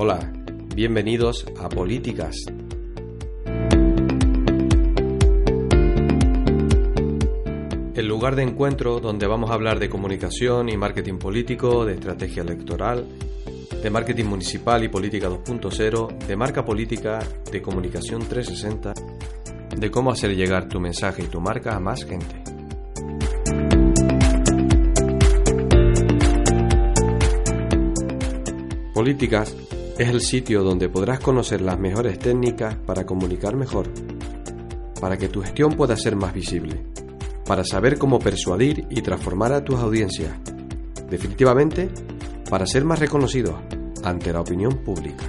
Hola, bienvenidos a Políticas. El lugar de encuentro donde vamos a hablar de comunicación y marketing político, de estrategia electoral, de marketing municipal y política 2.0, de marca política, de comunicación 360, de cómo hacer llegar tu mensaje y tu marca a más gente. Políticas es el sitio donde podrás conocer las mejores técnicas para comunicar mejor, para que tu gestión pueda ser más visible, para saber cómo persuadir y transformar a tus audiencias, definitivamente para ser más reconocidos ante la opinión pública.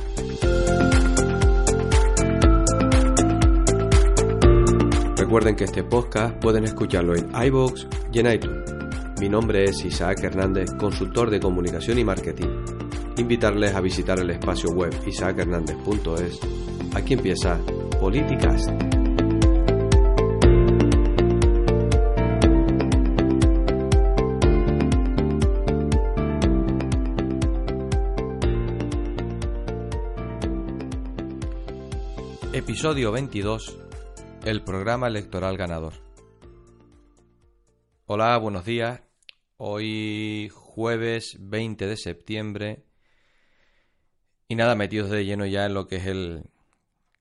Recuerden que este podcast pueden escucharlo en iVoox y en iTunes. Mi nombre es Isaac Hernández, consultor de comunicación y marketing invitarles a visitar el espacio web isaachernandez.es. Aquí empieza Políticas. Episodio 22. El programa electoral ganador. Hola, buenos días. Hoy jueves 20 de septiembre y nada, metidos de lleno ya en lo que es el,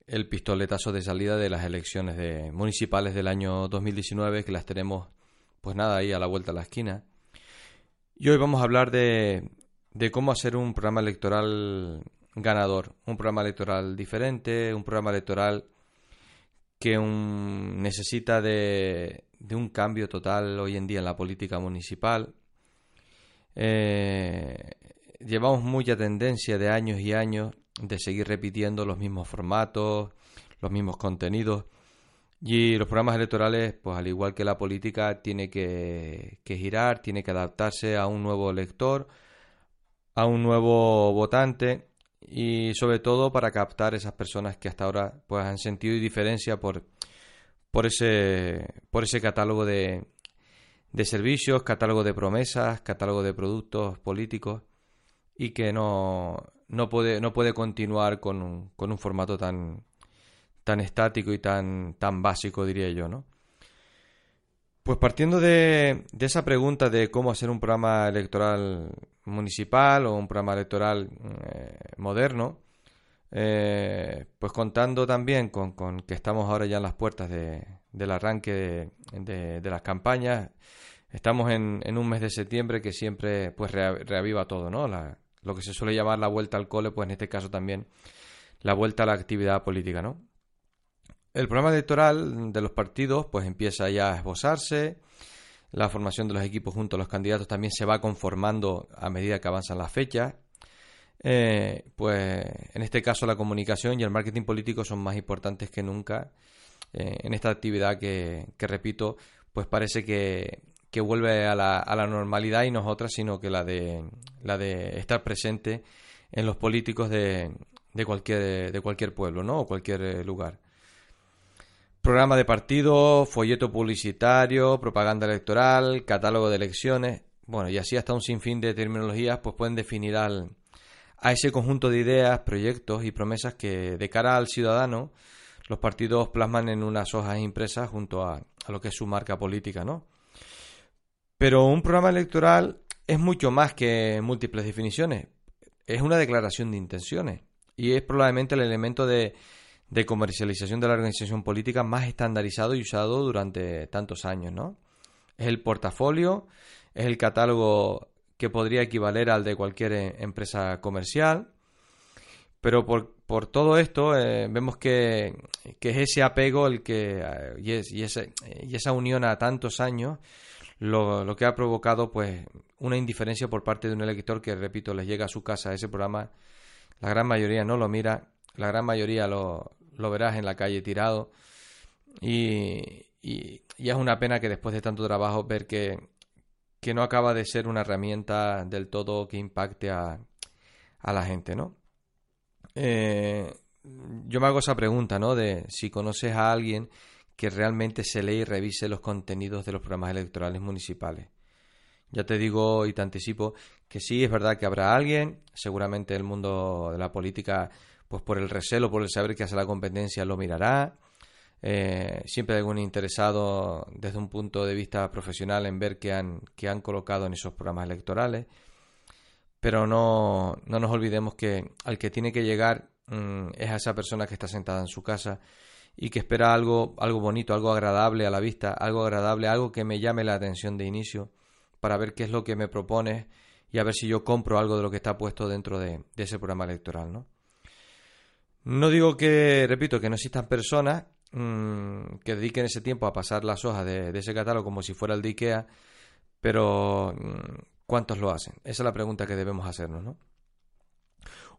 el pistoletazo de salida de las elecciones de, municipales del año 2019, que las tenemos, pues nada, ahí a la vuelta de la esquina. Y hoy vamos a hablar de, de cómo hacer un programa electoral ganador, un programa electoral diferente, un programa electoral que un, necesita de, de, un cambio total hoy en día en la política municipal. Eh, llevamos mucha tendencia de años y años de seguir repitiendo los mismos formatos, los mismos contenidos. Y los programas electorales, pues al igual que la política, tiene que, girar, tiene que adaptarse a un nuevo elector, a un nuevo votante y sobre todo para captar esas personas que hasta ahora pues han sentido diferencia por, por ese por ese catálogo de, de servicios, catálogo de promesas, catálogo de productos políticos y que no, no, puede, no puede continuar con un, con un formato tan, tan estático y tan, tan básico, diría yo, ¿no? Pues partiendo de, de, esa pregunta de cómo hacer un programa electoral municipal o un programa electoral eh, moderno, eh, pues contando también con, con, que estamos ahora ya en las puertas de, del arranque de, de, las campañas, estamos en, en, un mes de septiembre que siempre pues reaviva todo, ¿no? La, lo que se suele llamar la vuelta al cole, pues en este caso también la vuelta a la actividad política, ¿no? El programa electoral de los partidos pues empieza ya a esbozarse, la formación de los equipos junto a los candidatos también se va conformando a medida que avanzan las fechas. Eh, pues en este caso la comunicación y el marketing político son más importantes que nunca eh, en esta actividad que, que, repito, pues parece que, que vuelve a la, a la normalidad y no es otra sino que la de, la de estar presente en los políticos de, de, cualquier, de cualquier pueblo ¿no? o cualquier eh, lugar. Programa de partido, folleto publicitario, propaganda electoral, catálogo de elecciones, bueno, y así hasta un sinfín de terminologías pues pueden definir al, a ese conjunto de ideas, proyectos y promesas que de cara al ciudadano los partidos plasman en unas hojas impresas junto a, a lo que es su marca política, ¿no? Pero un programa electoral es mucho más que múltiples definiciones. Es una declaración de intenciones. Y es probablemente el elemento de, comercialización de la organización política más estandarizado y usado durante tantos años, ¿no? Es el portafolio, es el catálogo que podría equivaler al de cualquier eh, empresa comercial. Pero por, por todo esto eh, vemos que, que, es ese apego el que eh, y, es, y, y esa unión a tantos años lo, lo, que ha provocado pues una indiferencia por parte de un elector que, repito, les llega a su casa ese programa. La gran mayoría no lo mira, la gran mayoría lo, lo verás en la calle tirado. Y, y, es una pena que después de tanto trabajo ver que, que no acaba de ser una herramienta del todo que impacte a, a la gente, ¿no? Eh, yo me hago esa pregunta, ¿no? De si conoces a alguien que realmente se lee y revise los contenidos de los programas electorales municipales. Ya te digo y te anticipo que sí, es verdad que habrá alguien, seguramente el mundo de la política, pues por el recelo, por el saber que hace la competencia, lo mirará. Eh, siempre hay algún interesado desde un punto de vista profesional en ver qué han, qué han colocado en esos programas electorales. Pero no, no nos olvidemos que al que tiene que llegar mm, es a esa persona que está sentada en su casa y que espera algo, algo bonito, algo agradable a la vista, algo agradable, algo que me llame la atención de inicio para ver qué es lo que me propones y a ver si yo compro algo de lo que está puesto dentro de, ese programa electoral, ¿no? No digo que, repito, que no existan personas mm, que dediquen ese tiempo a pasar las hojas de, ese catálogo como si fuera el de IKEA, pero mm, ¿cuántos lo hacen? Esa es la pregunta que debemos hacernos, ¿no?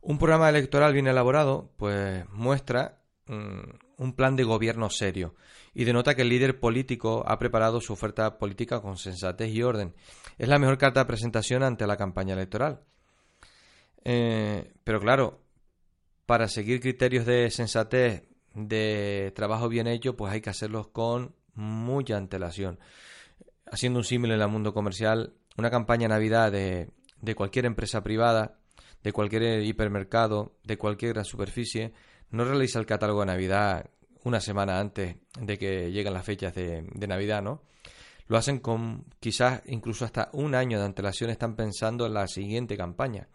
Un programa electoral bien elaborado, pues muestra mm, un plan de gobierno serio y denota que el líder político ha preparado su oferta política con sensatez y orden. Es la mejor carta de presentación ante la campaña electoral. Eh, pero claro, para seguir criterios de sensatez, de trabajo bien hecho, pues hay que hacerlos con mucha antelación. Haciendo un símil en el mundo comercial, una campaña Navidad de, de cualquier empresa privada, de cualquier hipermercado, de cualquier gran superficie, no realiza el catálogo de Navidad una semana antes de que lleguen las fechas de, Navidad, ¿no? Lo hacen con quizás incluso hasta un año de antelación, están pensando en la siguiente campaña.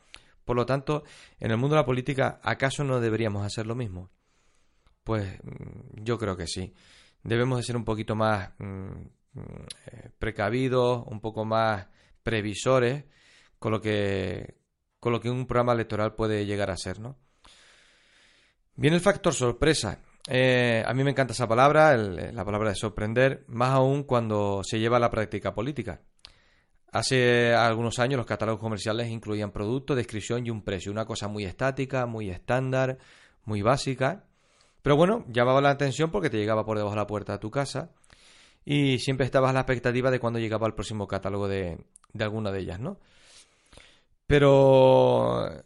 Por lo tanto, en el mundo de la política, ¿acaso no deberíamos hacer lo mismo? Pues mm, yo creo que sí. Debemos de ser un poquito más mm, mm, precavidos, un poco más previsores con lo que con lo que un programa electoral puede llegar a ser, ¿no? Viene el factor sorpresa. Eh, a mí me encanta esa palabra, eh, la palabra de sorprender, más aún cuando se lleva a la práctica política. Hace algunos años los catálogos comerciales incluían producto, descripción y un precio, una cosa muy estática, muy estándar, muy básica. Pero bueno, llamaba la atención porque te llegaba por debajo de la puerta de tu casa y siempre estabas a la expectativa de cuando llegaba el próximo catálogo de, de alguna de ellas, ¿no? Pero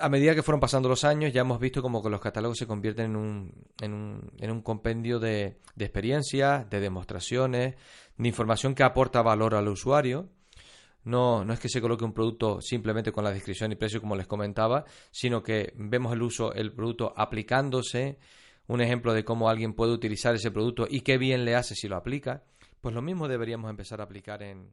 a medida que fueron pasando los años, ya hemos visto como que los catálogos se convierten en un, en un, en un compendio de, de experiencias, de demostraciones, de información que aporta valor al usuario. No, no es que se coloque un producto simplemente con la descripción y precio, como les comentaba, sino que vemos el uso, el producto aplicándose, un ejemplo de cómo alguien puede utilizar ese producto y qué bien le hace si lo aplica. Pues lo mismo deberíamos empezar a aplicar en,